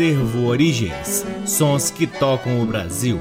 Acervo Origens Sons que tocam o Brasil.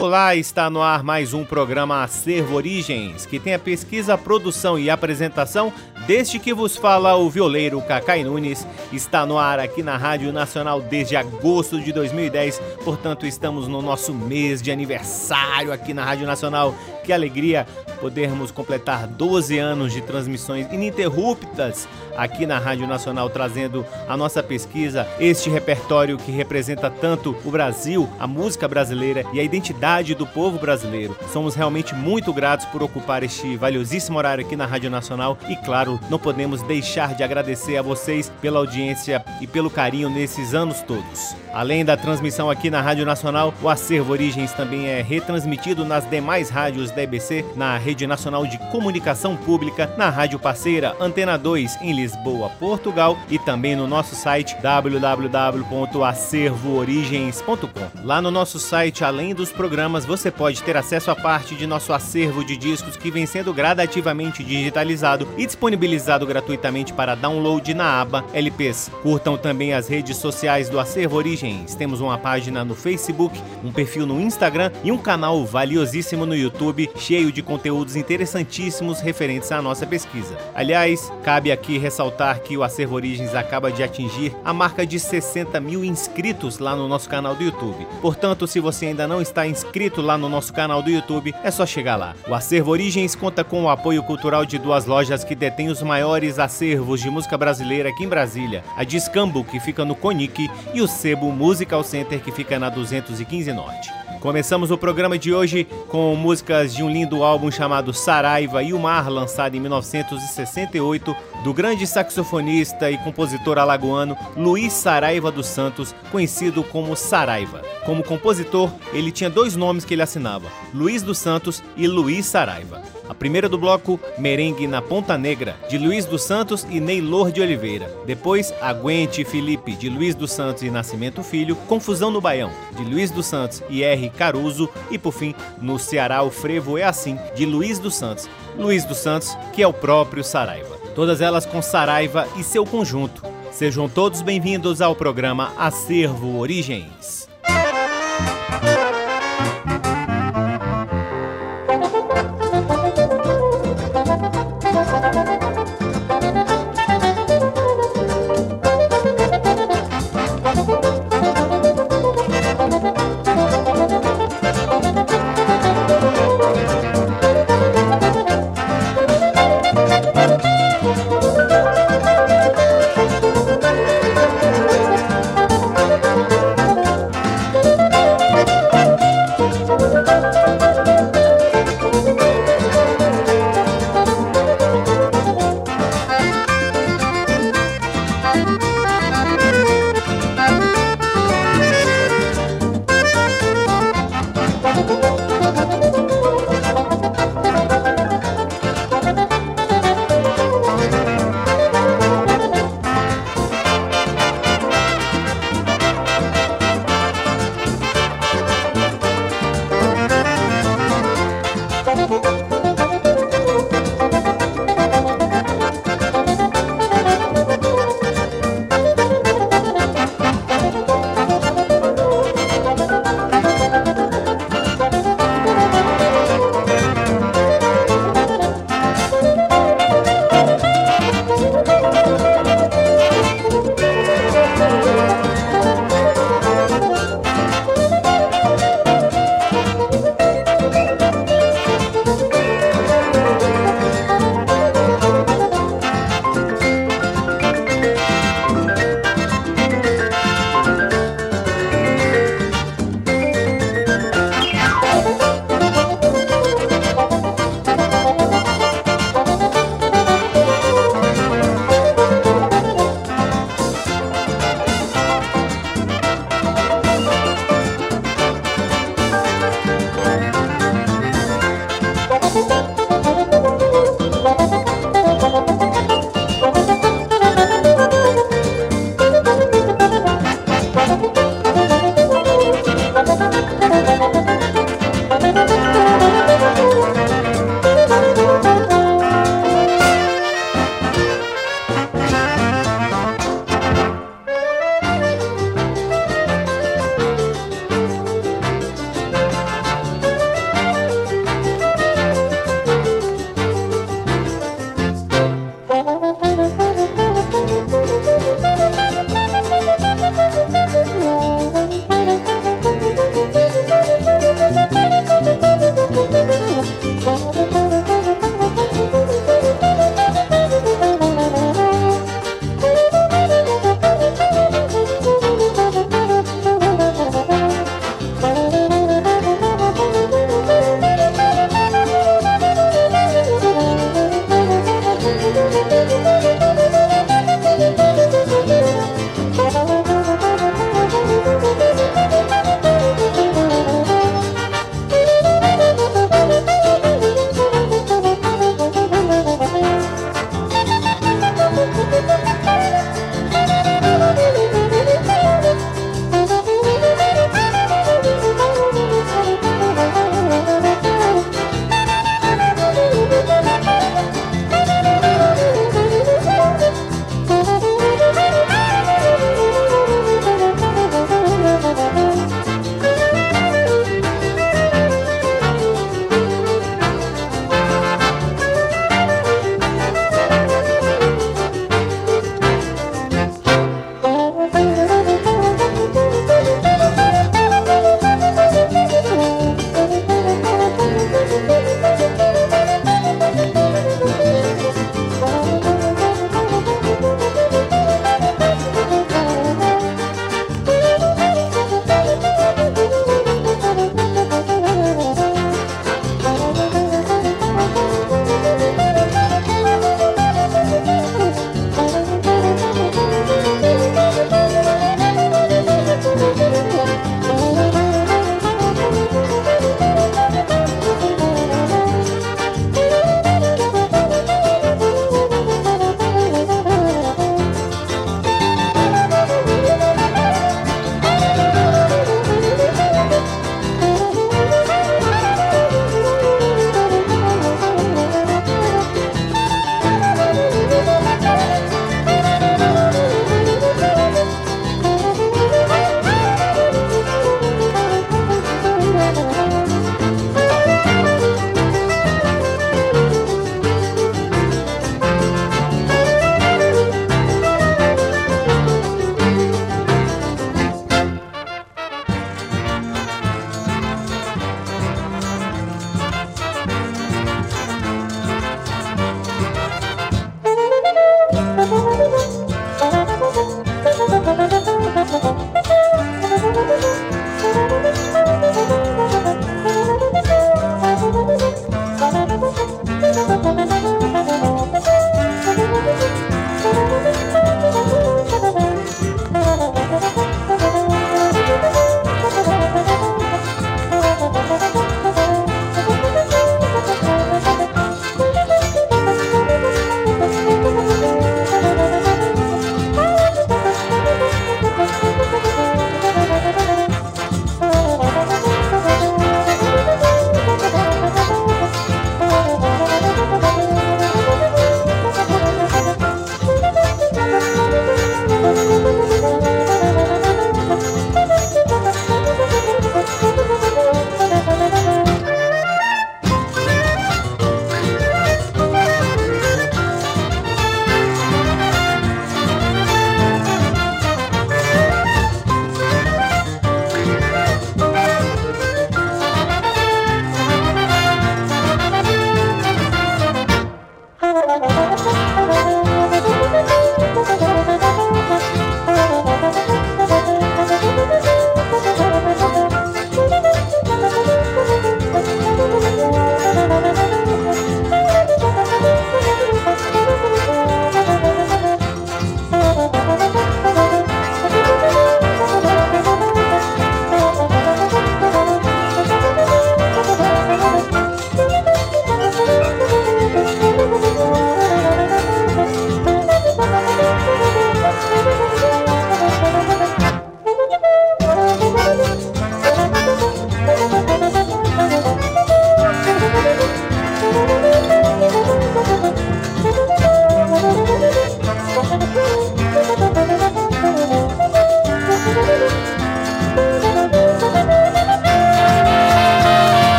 Olá, está no ar mais um programa Acervo Origens, que tem a pesquisa, produção e apresentação deste que vos fala o violeiro Cacai Nunes. Está no ar aqui na Rádio Nacional desde agosto de 2010, portanto estamos no nosso mês de aniversário aqui na Rádio Nacional. Que alegria podermos completar 12 anos de transmissões ininterruptas aqui na Rádio Nacional, trazendo a nossa pesquisa, este repertório que representa tanto o Brasil, a música brasileira e a identidade do povo brasileiro. Somos realmente muito gratos por ocupar este valiosíssimo horário aqui na Rádio Nacional e, claro, não podemos deixar de agradecer a vocês pela audiência e pelo carinho nesses anos todos. Além da transmissão aqui na Rádio Nacional, o Acervo Origens também é retransmitido nas demais rádios da EBC, na Rede Nacional de Comunicação Pública, na rádio parceira Antena 2 em Lisboa, Portugal e também no nosso site www.acervoorigens.com. Lá no nosso site, além dos programas, você pode ter acesso a parte de nosso acervo de discos que vem sendo gradativamente digitalizado e disponibilizado gratuitamente para download na aba LPs. Curtam também as redes sociais do Acervo Origens. Temos uma página no Facebook, um perfil no Instagram e um canal valiosíssimo no YouTube, cheio de conteúdos interessantíssimos referentes à nossa pesquisa. Aliás, cabe aqui ressaltar que o Acervo Origens acaba de atingir a marca de 60 mil inscritos lá no nosso canal do YouTube. Portanto, se você ainda não está inscrito lá no nosso canal do YouTube, é só chegar lá. O Acervo Origens conta com o apoio cultural de duas lojas que detêm os maiores acervos de música brasileira aqui em Brasília: a Discambo, que fica no Conic, e o Sebo Musical Center, que fica na 215 Norte. Começamos o programa de hoje com músicas de um lindo álbum chamado Saraiva e o Mar, lançado em 1968, do grande saxofonista e compositor alagoano Luiz Saraiva dos Santos, conhecido como Saraiva. Como compositor, ele tinha dois nomes que ele assinava: Luiz dos Santos e Luiz Saraiva. A primeira do bloco, Merengue na Ponta Negra, de Luiz dos Santos e Neylor de Oliveira. Depois, Aguente Felipe, de Luiz dos Santos e Nascimento Filho. Confusão no Baião, de Luiz dos Santos e R. Caruso. E por fim, no Ceará, o Frevo é assim, de Luiz dos Santos. Luiz dos Santos, que é o próprio Saraiva. Todas elas com Saraiva e seu conjunto. Sejam todos bem-vindos ao programa Acervo Origens.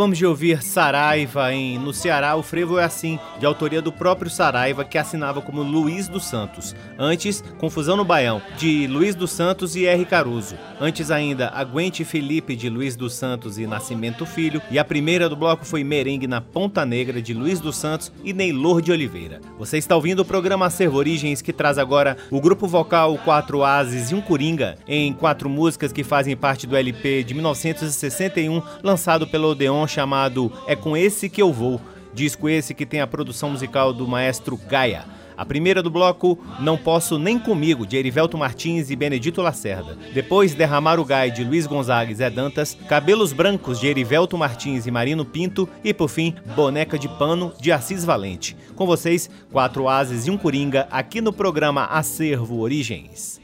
Acabamos de ouvir Saraiva em No Ceará, o frevo é assim, de autoria do próprio Saraiva, que assinava como Luiz dos Santos. Antes, Confusão no Baião, de Luiz dos Santos e R. Caruso. Antes ainda, Aguente Felipe, de Luiz dos Santos e Nascimento Filho. E a primeira do bloco foi Merengue na Ponta Negra, de Luiz dos Santos e Neylor de Oliveira. Você está ouvindo o programa Acervo Origens, que traz agora o grupo vocal Quatro Ases e um Coringa, em quatro músicas que fazem parte do LP de 1961, lançado pelo Odeon chamado É Com Esse Que Eu Vou, disco esse que tem a produção musical do maestro Gaia. A primeira do bloco, Não Posso Nem Comigo, de Erivelto Martins e Benedito Lacerda. Depois, Derramar o Gai, de Luiz Gonzaga e Zé Dantas. Cabelos Brancos, de Erivelto Martins e Marino Pinto. E, por fim, Boneca de Pano, de Assis Valente. Com vocês, quatro ases e um coringa, aqui no programa Acervo Origens.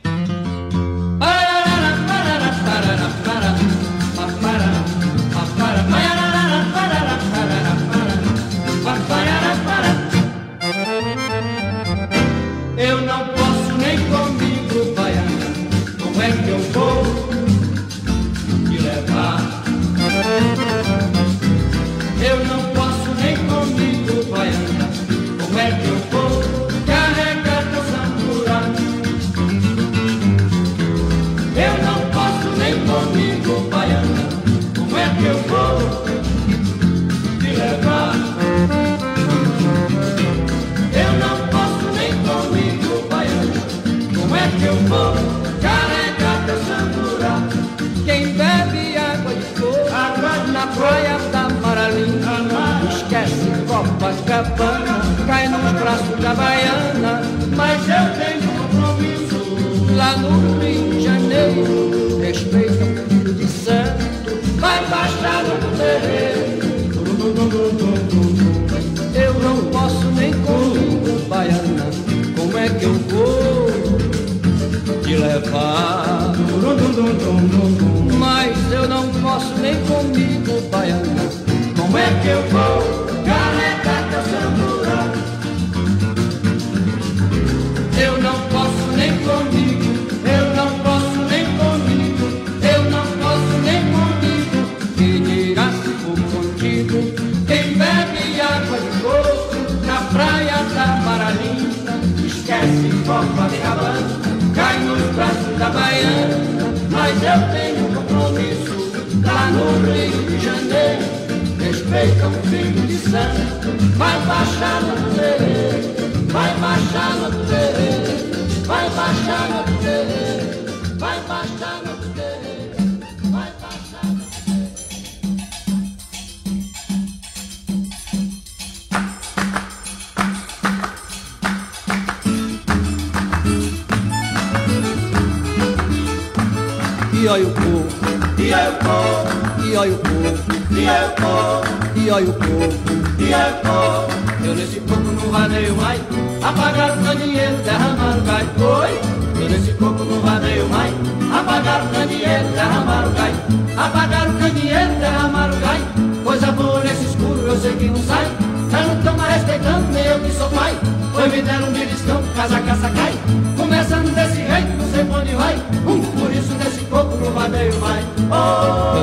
Cai nos braços da baiana. Mas eu tenho compromisso lá no Rio de Janeiro. Respeita o filho de santo, vai bastar no terreiro. Eu não posso nem comigo, baiana. Como é que eu vou te levar? Mas eu não posso nem comigo, baiana. Como é que eu vou? Copacabana, cai nos braços da baiana, mas eu tenho compromisso. Lá no Rio de Janeiro. Respeita o filho de santo, vai baixar no terreiro, vai baixar no terreiro, vai baixar no terreiro, e olha o povo, e olha o povo, e olha o povo, e olha o povo. Eu nesse coco não vadeio mais, apagaram o dinheiro, derramaram gás. Oi, eu nesse coco não vadeio mais, apagaram o candeeiro, derramaram o gás. Apagaram o candeeiro, derramaram o gás. Coisa boa nesse escuro, eu sei que não sai. Já não tão mais respeitando, nem eu que sou pai. Foi me deram um beliscão, casa caça cai.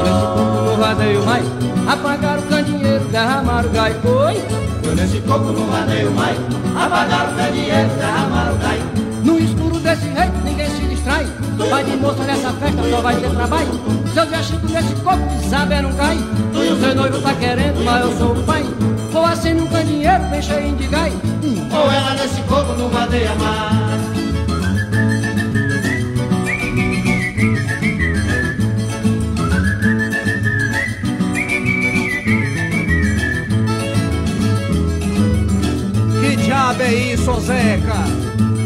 Nesse coco no vadeio vai. Apagaram o candeeiro, derramaram o gai. Oi, eu nesse coco no vadeio vai. Apagaram o candeeiro, derramaram o gai. No escuro desse jeito, ninguém se distrai. Vai de moça nessa festa, só vai ter trabalho. Seu dia chico nesse coco, de saber não cai. Tu e o seu noivo tá querendo, mas eu sou o pai. Vou assim num candeeiro, bem cheio de gai. Ou ela nesse coco não vadeia mais. É isso, Zeca?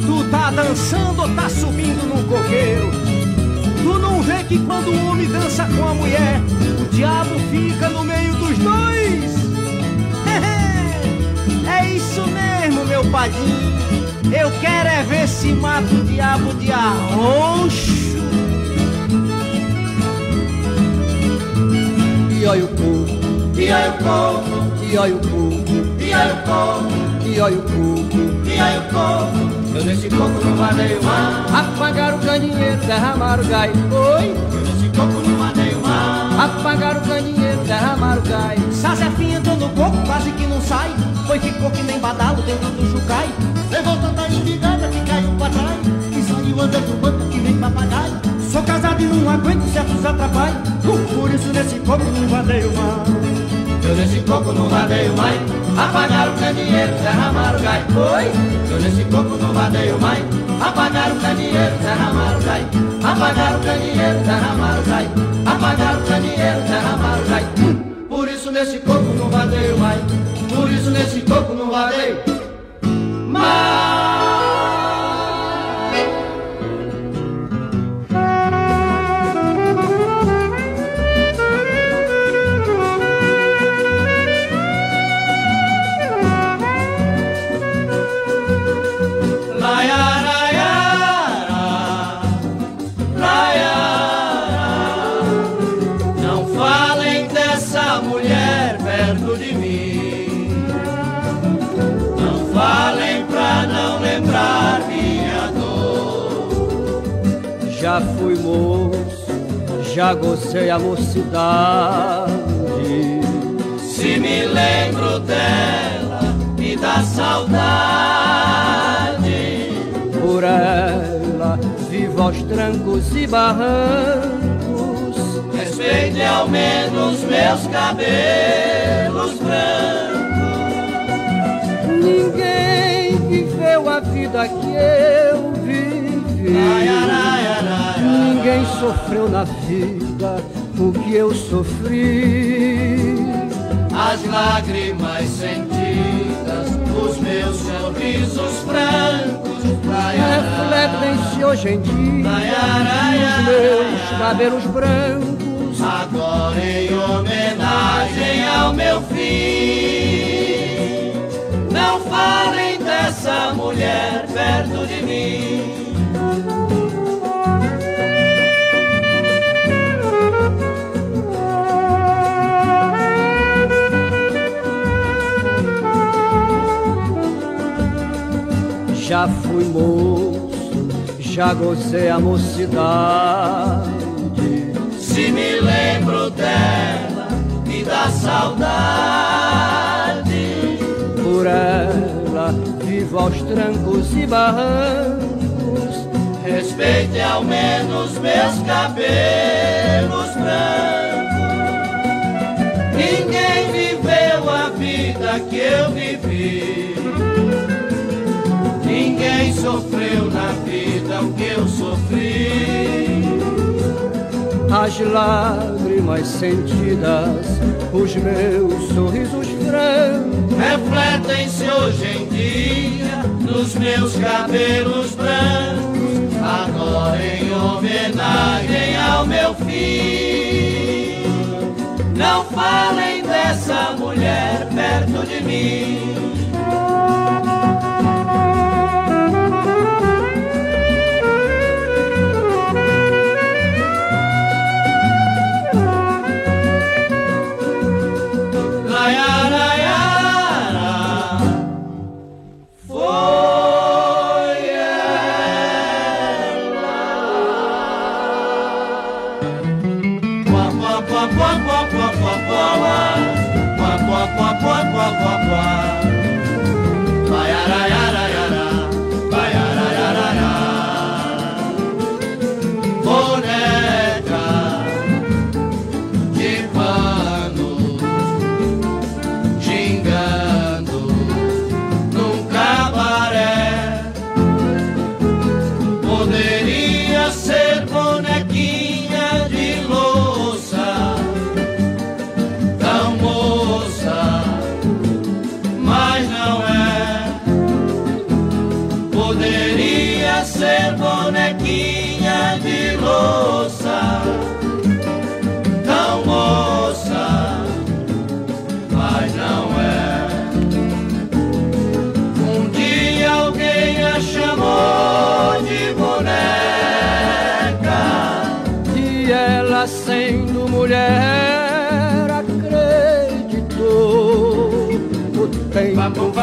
Tu tá dançando ou tá subindo no coqueiro? Tu não vê que quando o homem dança com a mulher, o diabo fica no meio dos dois? é isso mesmo, meu padrinho. Eu quero é ver se mata o diabo de arroxo. E olha o povo, e olha o povo, e olha o povo, e olha o povo e olha o coco, e olha o coco, eu nesse coco não vadeio mais. Apagaram o candeeiro, derramaram o gai, oi. Eu nesse coco não vadeio mais. Apagaram o candeeiro, derramaram o gás. Sazefinha no coco, quase que não sai. Foi ficou que nem badalo dentro do. Levou tanta espigada que caiu pra trás. E saiu andando no banco que nem papagaio. Sou casado e não aguento certos atrapalhos. Por isso nesse coco não vadeio mais. Eu nesse coco não vadeio mais Apagaram o candeeiro, derramaram o gai Oi! Eu nesse coco não vadeio mais Apagaram o candeeiro, derramaram o gai Apagaram o candeeiro, derramaram o gai Apagaram o candeeiro, derramaram o gai Por isso nesse coco não vadeio mais Por isso nesse coco não vadeio mais Já fui moço, já gocei a mocidade. Se me lembro dela, me dá saudade. Por ela vivo aos trancos e barrancos. Respeite ao menos meus cabelos brancos. Ninguém viveu a vida que eu vivi. Ai, ai, ai. Ninguém sofreu na vida o que eu sofri. As lágrimas sentidas, os meus sorrisos francos, refletem-se hoje em dia nos meus cabelos brancos. Agora em homenagem ao meu fim, não falem dessa mulher perto de mim. Já fui moço, já gozei a mocidade. Se me lembro dela, me dá saudade. Por ela vivo aos trancos e barrancos. Respeite ao menos meus cabelos brancos. Ninguém viveu a vida que eu vivi. Sofreu na vida o que eu sofri. As lágrimas sentidas, os meus sorrisos francos, refletem-se hoje em dia nos meus cabelos brancos. Agora em homenagem ao meu filho, não falem dessa mulher perto de mim. kwa kwa kwa kwa kwa kwa kwa kwa kwa kwa kwa kwa kwa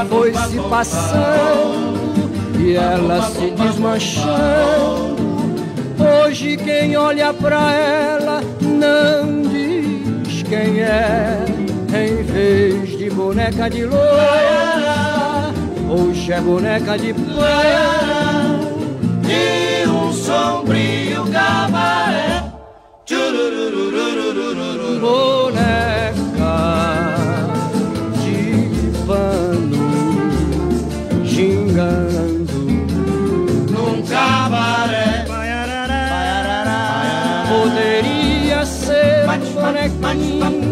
foi se passando e ela se desmanchando. Hoje quem olha pra ela não diz quem é, em vez de boneca de loura, hoje é boneca de praia e um sombrio cabaré. manek manek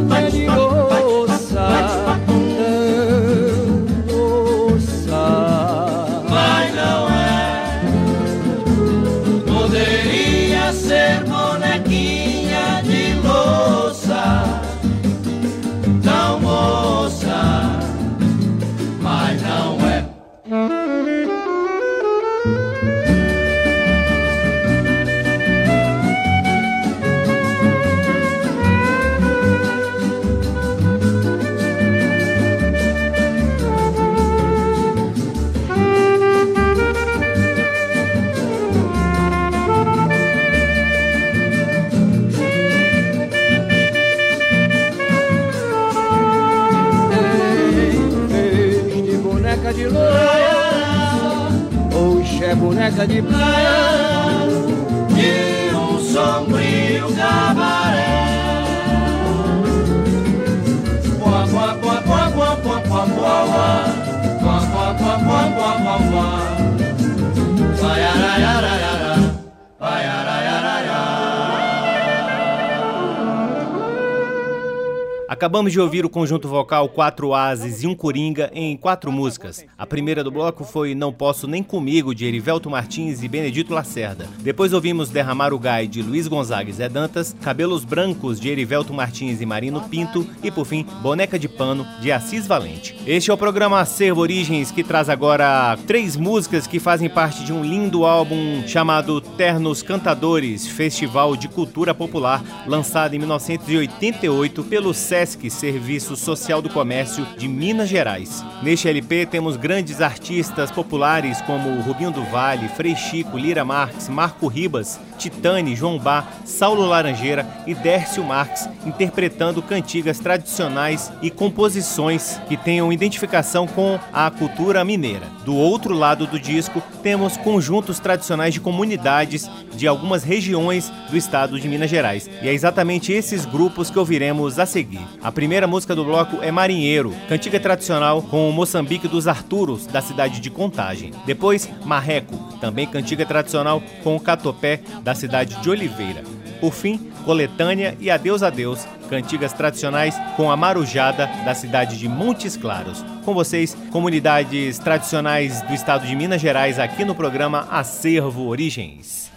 Acabamos de ouvir o conjunto vocal Quatro Ases e um Coringa em quatro músicas. A primeira do bloco foi Não Posso Nem Comigo, de Erivelto Martins e Benedito Lacerda. Depois ouvimos Derramar o Gai, de Luiz Gonzaga e Zé Dantas, Cabelos Brancos, de Erivelto Martins e Marino Pinto e, por fim, Boneca de Pano, de Assis Valente. Este é o programa Acervo Origens, que traz agora três músicas que fazem parte de um lindo álbum chamado Ternos Cantadores, Festival de Cultura Popular, lançado em 1988 pelo SESC SESC, Serviço Social do Comércio de Minas Gerais. Neste LP temos grandes artistas populares como Rubinho do Vale, Frei Chico, Lira Marques, Marco Ribas, Titane, João Bar, Saulo Laranjeira e Dércio Marques interpretando cantigas tradicionais e composições que tenham identificação com a cultura mineira. Do outro lado do disco temos conjuntos tradicionais de comunidades de algumas regiões do estado de Minas Gerais. E é exatamente esses grupos que ouviremos a seguir. A primeira música do bloco é Marinheiro, cantiga tradicional com o Moçambique dos Arturos, da cidade de Contagem. Depois, Marreco, também cantiga tradicional com o Catopé, da cidade de Oliveira. Por fim, Coletânea e Adeus Adeus, cantigas tradicionais com a Marujada, da cidade de Montes Claros. Com vocês, comunidades tradicionais do estado de Minas Gerais, aqui no programa Acervo Origens.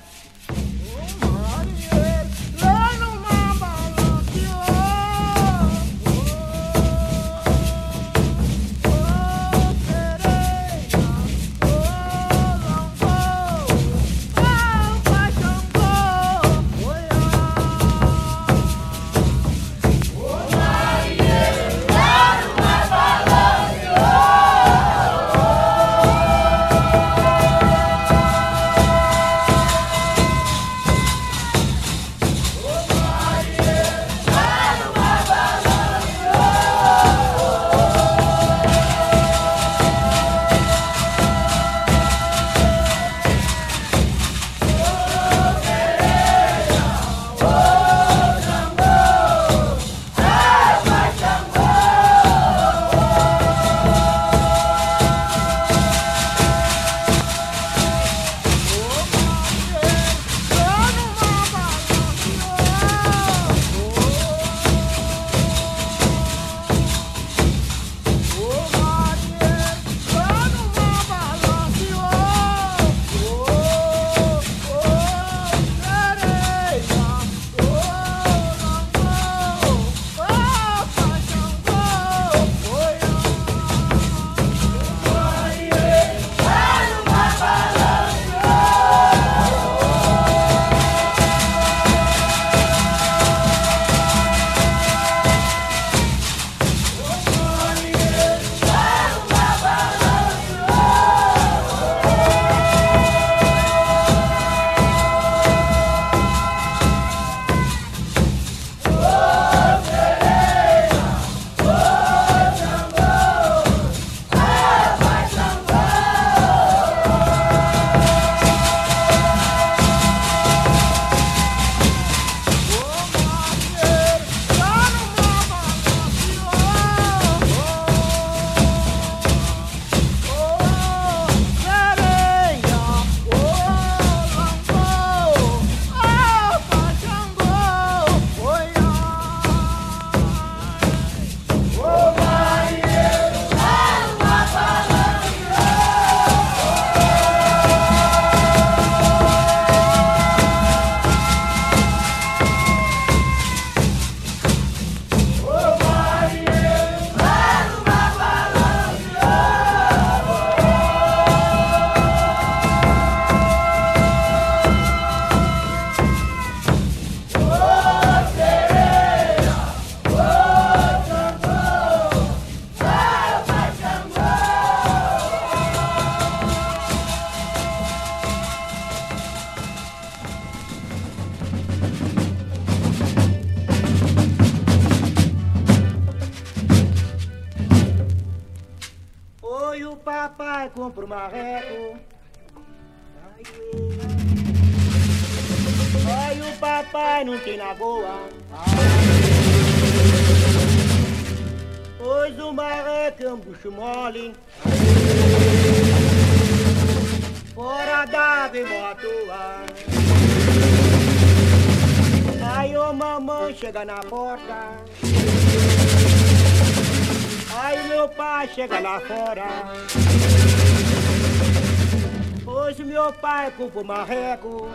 Meu pai culpa o marreco.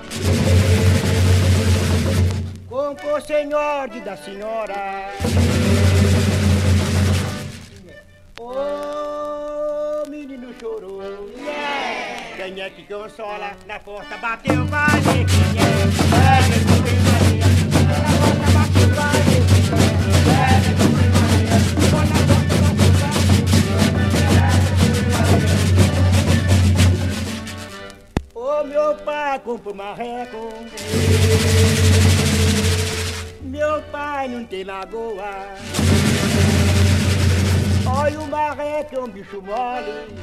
Compra o senhor de da senhora. Ô menino chorou. Quem é que consola? Na porta bateu, vai ver é. Ô meu pai compra marreco Meu pai não tem lagoa. Olha o marreco é um bicho mole.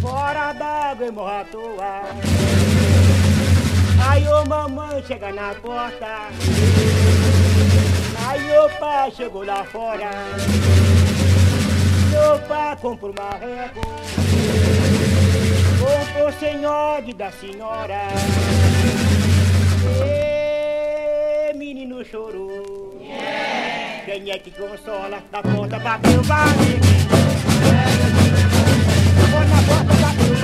Fora d'água e morra à toa. Aí ô mamãe chega na porta. Aí o pai chegou lá fora. Meu pai compra o marreco o senhor da senhora. Ê, menino chorou Quem é que consola? Na porta bateu, vai Vou na porta bateu,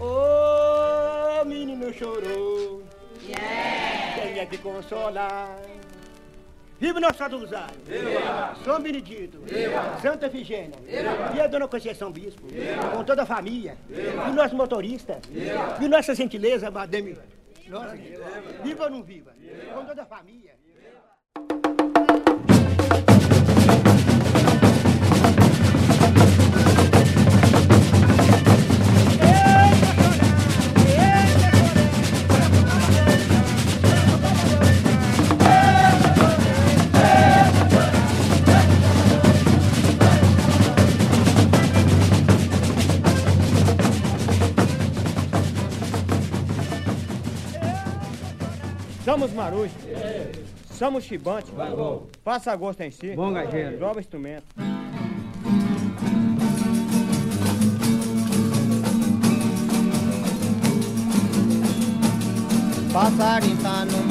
Ô menino chorou Quem é que consola? Viva nosso Santo Rosário! Viva! São Benedito! Viva! Santa Efigênia! Viva! E a Dona Conceição Bispo! Viva! Com toda a família! Viva! E nosso motorista! Viva! E nossa gentileza, Madame! Nossa, viva ou não viva? Com toda a família! Somos marujos. Somos chibantes. Faça gosto em si. Bom gajeiro. Dobra instrumento. Passarinho tá no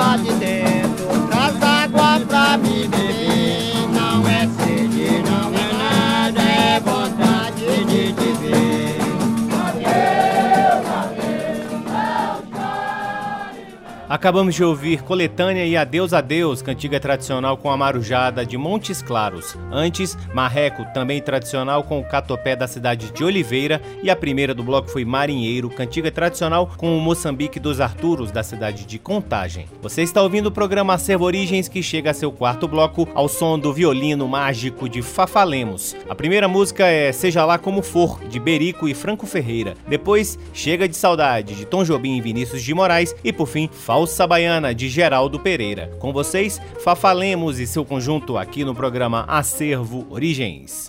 Menina de lá Acabamos de ouvir Coletânea e Adeus Adeus, cantiga tradicional com a marujada de Montes Claros. Antes, Marreco, também tradicional com o catopé da cidade de Oliveira. E a primeira do bloco foi Marinheiro, cantiga tradicional com o Moçambique dos Arturos, da cidade de Contagem. Você está ouvindo o programa Acervo Origens, que chega a seu quarto bloco ao som do violino mágico de Fafalemos. A primeira música é Seja Lá Como For, de Berico e Franco Ferreira. Depois, Chega de Saudade, de Tom Jobim e Vinícius de Moraes. E por fim, Falsa Baiana, de Geraldo Pereira. Com vocês, Fafalemos e seu conjunto aqui no programa Acervo Origens.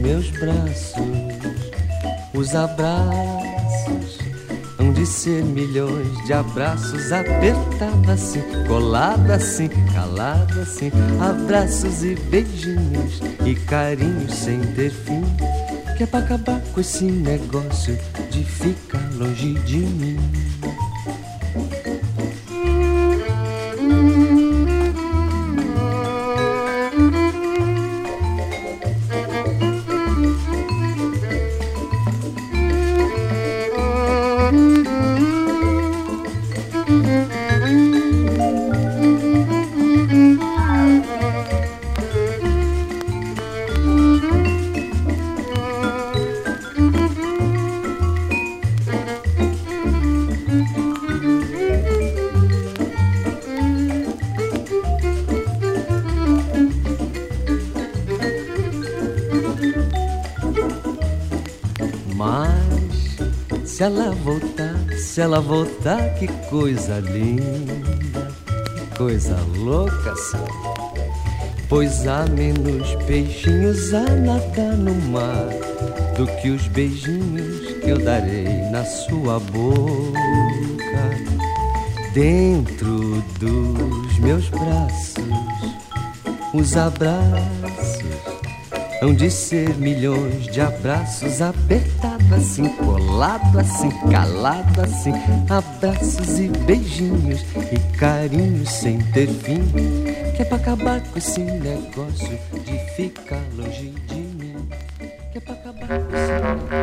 meus braços. Os abraços hão de ser milhões de abraços, apertado assim, colado assim, calado assim, abraços e beijinhos e carinhos sem ter fim. Que é pra acabar com esse negócio de ficar longe de mim. Se ela voltar, se ela voltar, que coisa linda, que coisa louca, sabe? Pois há menos peixinhos a nadar no mar do que os beijinhos que eu darei na sua boca. Dentro dos meus braços, os abraços hão de ser milhões de abraços apertados assim, colado assim, calado assim, abraços e beijinhos e carinhos sem ter fim. Que é pra acabar com esse negócio de ficar longe de mim. Que é pra acabar com esse negócio.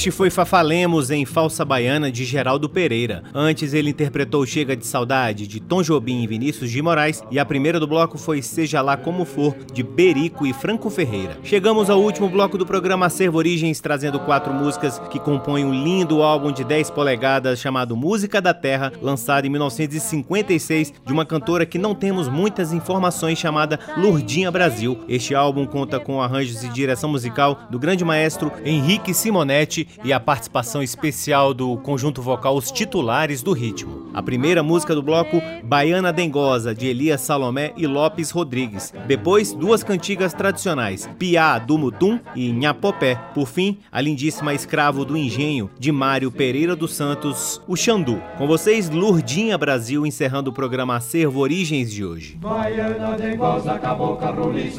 Este foi Fafalemos em Falsa Baiana de Geraldo Pereira. Antes ele interpretou Chega de Saudade de Tom Jobim e Vinícius de Moraes e a primeira do bloco foi Seja Lá Como For de Berico e Franco Ferreira. Chegamos ao último bloco do programa Acervo Origens trazendo quatro músicas que compõem um lindo álbum de 10 polegadas chamado Música da Terra, lançado em 1956 de uma cantora que não temos muitas informações chamada Lurdinha Brasil. Este álbum conta com arranjos e direção musical do grande maestro Henrique Simonetti e a participação especial do conjunto vocal Os Titulares do Ritmo. A primeira música do bloco, Baiana Dengosa, de Elias Salomé e Lopes Rodrigues. Depois, duas cantigas tradicionais, Piá do Mutum e Nhapopé. Por fim, a lindíssima Escravo do Engenho, de Mário Pereira dos Santos, o Xandu. Com vocês, Lurdinha Brasil, encerrando o programa Acervo Origens de hoje. Baiana Dengosa, cabocla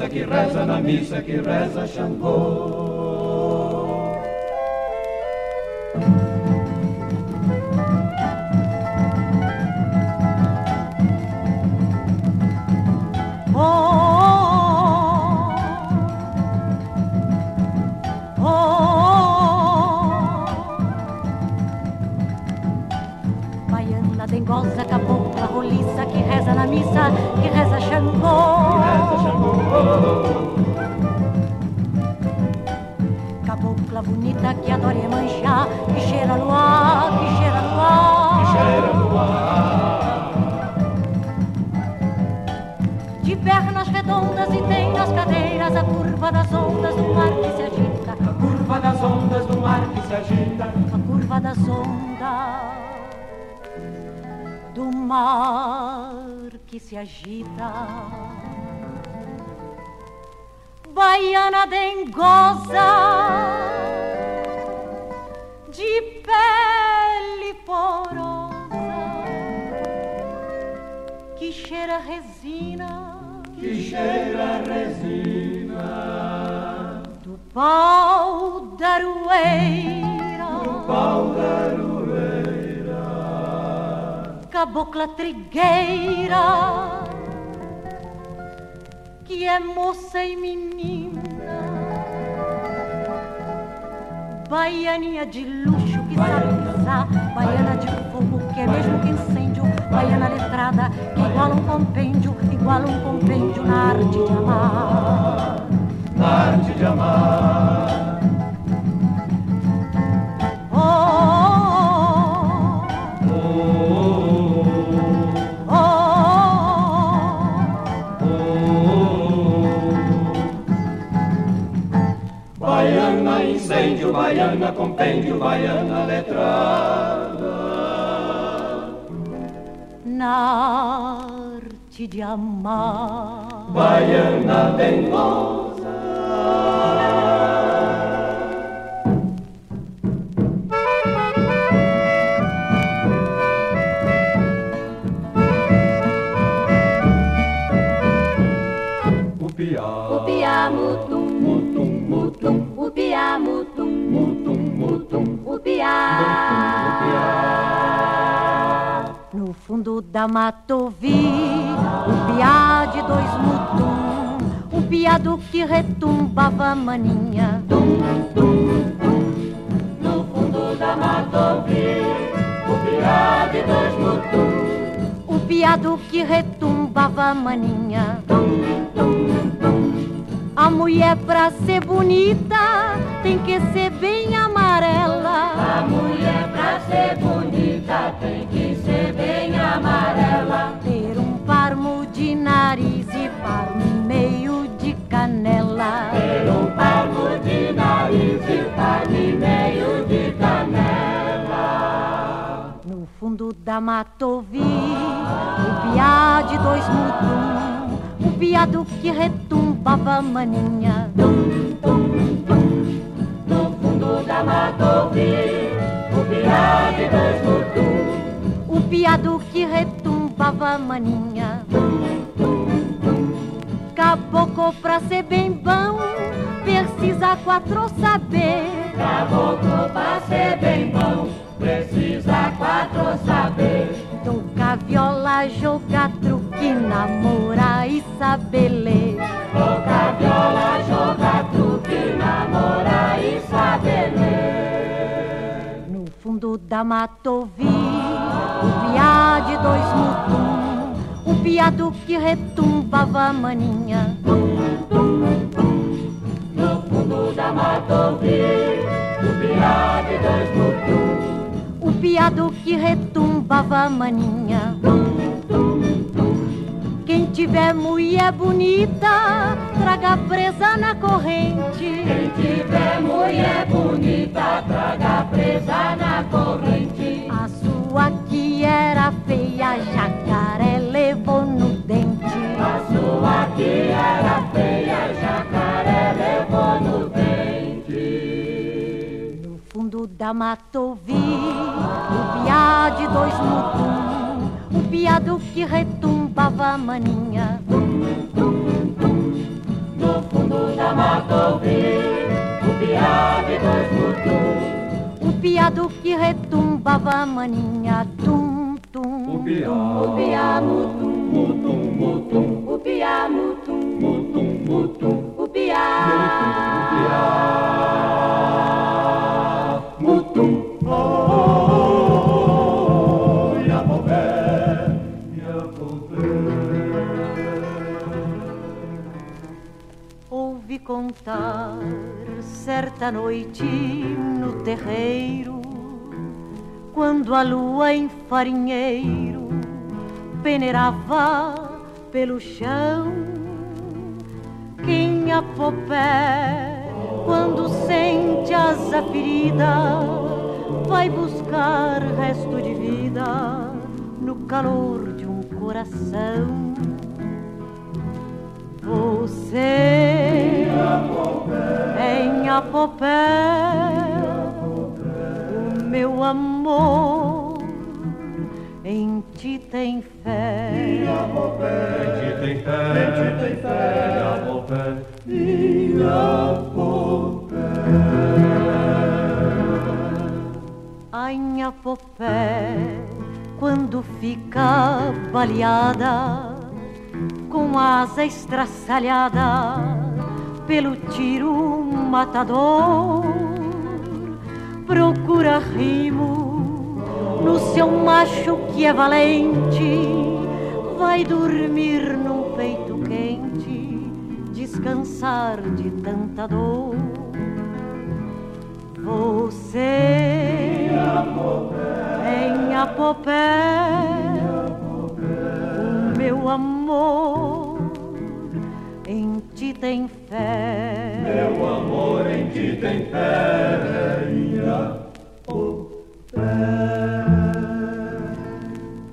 que reza na missa, que reza. Xangô. Cabocla bonita que adora Iemanjá, que cheira no ar, que cheira no ar. Que cheira no ar. De pernas redondas e tem nas cadeiras a curva das ondas do mar que se agita. A curva das ondas do mar que se agita. A curva das ondas do mar que se agita. Baiana dengosa, de pele porosa, que cheira resina, que cheira resina, do pau da aroeira, do pau da aroeira cabocla trigueira, que é moça e menina, baianinha de luxo que sabe usar, baiana de fogo que é mesmo que incêndio, baiana letrada que iguala um compêndio, iguala um compêndio na arte de amar. Na arte de amar. Baiana, compêndio, baiana letrada. Na arte de amar, baiana dengosa. O piá. No fundo da mata ouvi o piá de dois mutum, o piado que retumbava maninha. Tum, tum, tum. No fundo da mata ouvi o piá de dois mutum, o piado que retumbava maninha. A mulher pra ser bonita tem que ser bem amarela. A mulher pra ser bonita tem que ser bem amarela. Ter um parmo de nariz e parmo meio de canela. Ter um parmo de nariz e parmo meio de canela. No fundo da mata ouvi o piá de dois mutum, o piado que retumbava maninha. Tum, tum, tum da mata ouvi o piá de dois mutum. O piado que retumbava maninha. Caboclo pra ser bem bom, precisa quatro saber. Caboclo pra ser bem bom, precisa quatro saber. Tocar viola, jogar truque, namorar e saber ler. Tocar viola, jogar truque, namorar e saber ler. fundo da mata ouvi o piá de dois mutum, o piado que retumbava maninha. No fundo da mata ouvi o piá de dois mutum, piado que retumbava maninha. Quem tiver mulher bonita, traga presa na corrente. Quem tiver mulher bonita, traga presa na corrente. A sua que era feia, jacaré levou no dente. A sua que era feia, jacaré levou no dente. Da mata ouvi o piá de dois mutum, o piado que retumbava maninha. No fundo da mata ouvi o piá de dois mutum, o piado que retumbava maninha. Tum, tum, o piá, o piá mutum, mutum, mutum, o piá mutum, certa noite no terreiro, quando a lua em farinheiro peneirava pelo chão. Quem apopé, quando sente asa ferida, vai buscar resto de vida no calor de um coração. Você em Apopé, o meu amor em ti tem fé. Em ti tem fé, em ti tem fé, em Apopé, em A em Apopé, quando fica baleada com asa estraçalhada pelo tiro matador. Procura rimo no seu macho que é valente, vai dormir num peito quente, descansar de tanta dor. Você em Apopé, meu amor em ti tem fé. Meu amor em ti tem fé,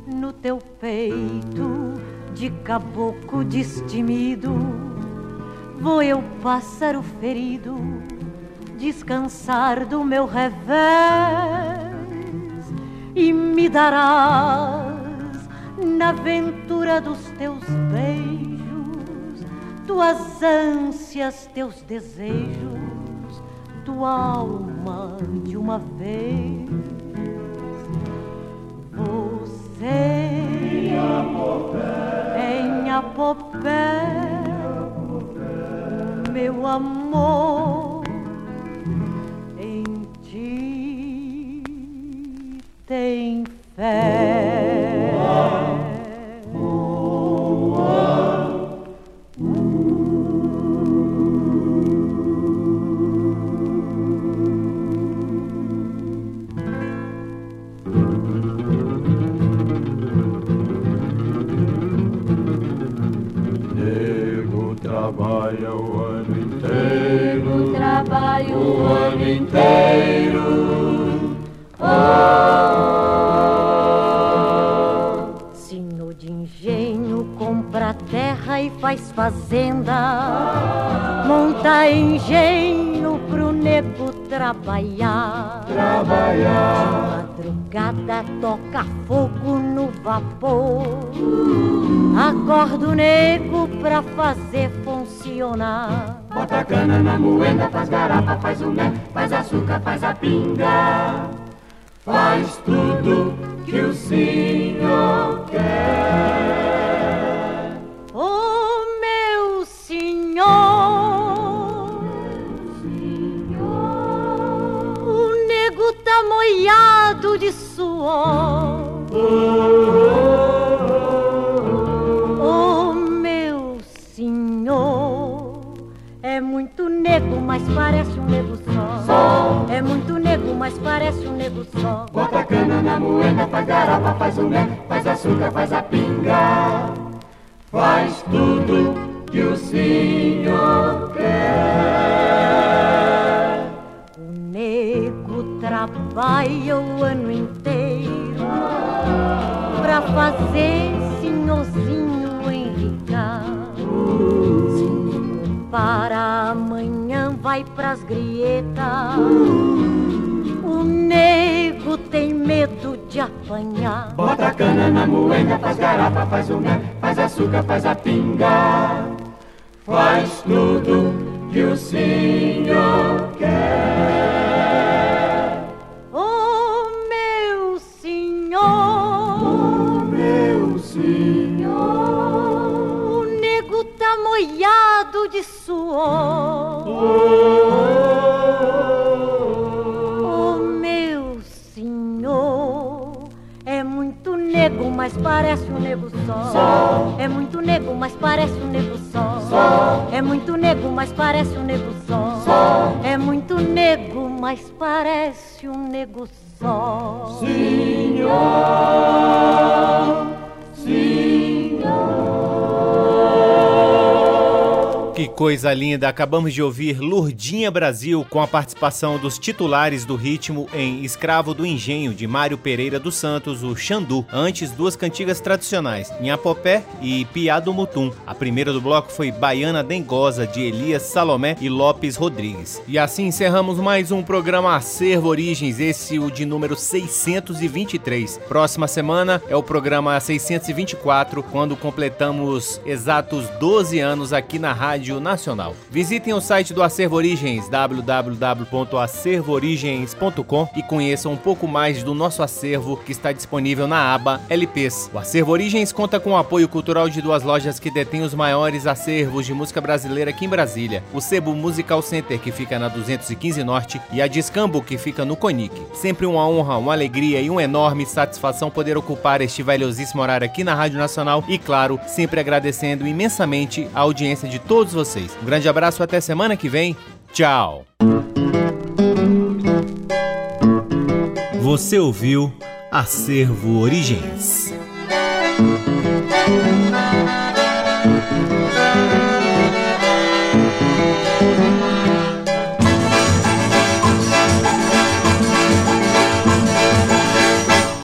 No teu peito de caboclo destemido, vou eu pássaro ferido descansar do meu revés e me darás na aventura dos teus beijos, tuas ânsias, teus desejos, tua alma de uma vez. Você em Apopé, meu amor, em ti tem fé. Trabalha o ano inteiro, e faz fazenda, monta engenho pro nego trabalhar. Trabalhar, Madrugada toca fogo no vapor, acorda o nego pra fazer funcionar. bota cana na moenda, faz garapa, faz o mel, faz açúcar, faz a pinga. Faz tudo que o senhor quer. Oh, meu senhor, é muito nego, mas parece um nego só. É muito nego, mas parece um nego só. Bota cana na moeda, faz garapa, faz o mel, faz açúcar, faz a pinga. Faz tudo que o senhor quer. O nego trabalha o ano inteiro pra fazer senhorzinho enricar. Para amanhã vai pras grietas. O nego tem medo de apanhar. Bota cana na moeda, faz garapa, faz mel, faz açúcar, faz a pinga. Faz tudo que o senhor quer. Suor. Oh, meu senhor, é muito nego, mas parece um nego só. É muito nego, mas parece um nego só. É muito nego, mas parece um nego só. É muito nego, mas parece um nego só. Coisa linda! Acabamos de ouvir Lurdinha Brasil com a participação dos titulares do ritmo em Escravo do Engenho de Mário Pereira dos Santos, o Xandu. Antes, duas cantigas tradicionais, Nhapopé e Piá do Mutum. A primeira do bloco foi Baiana Dengosa de Elias Salomé e Lopes Rodrigues. E assim encerramos mais um programa Acervo Origens, esse o de número 623. Próxima semana é o programa 624, quando completamos exatos 12 anos aqui na Rádio Nacional. Visitem o site do Acervo Origens, www.acervoorigens.com e conheçam um pouco mais do nosso acervo que está disponível na aba LPs. O Acervo Origens conta com o apoio cultural de duas lojas que detêm os maiores acervos de música brasileira aqui em Brasília: o Sebo Musical Center, que fica na 215 Norte, e a Discambo, que fica no Conic. Sempre uma honra, uma alegria e uma enorme satisfação poder ocupar este valiosíssimo horário aqui na Rádio Nacional e, claro, sempre agradecendo imensamente a audiência de todos vocês. Um grande abraço até semana que vem. Tchau. Você ouviu Acervo Origens. Thank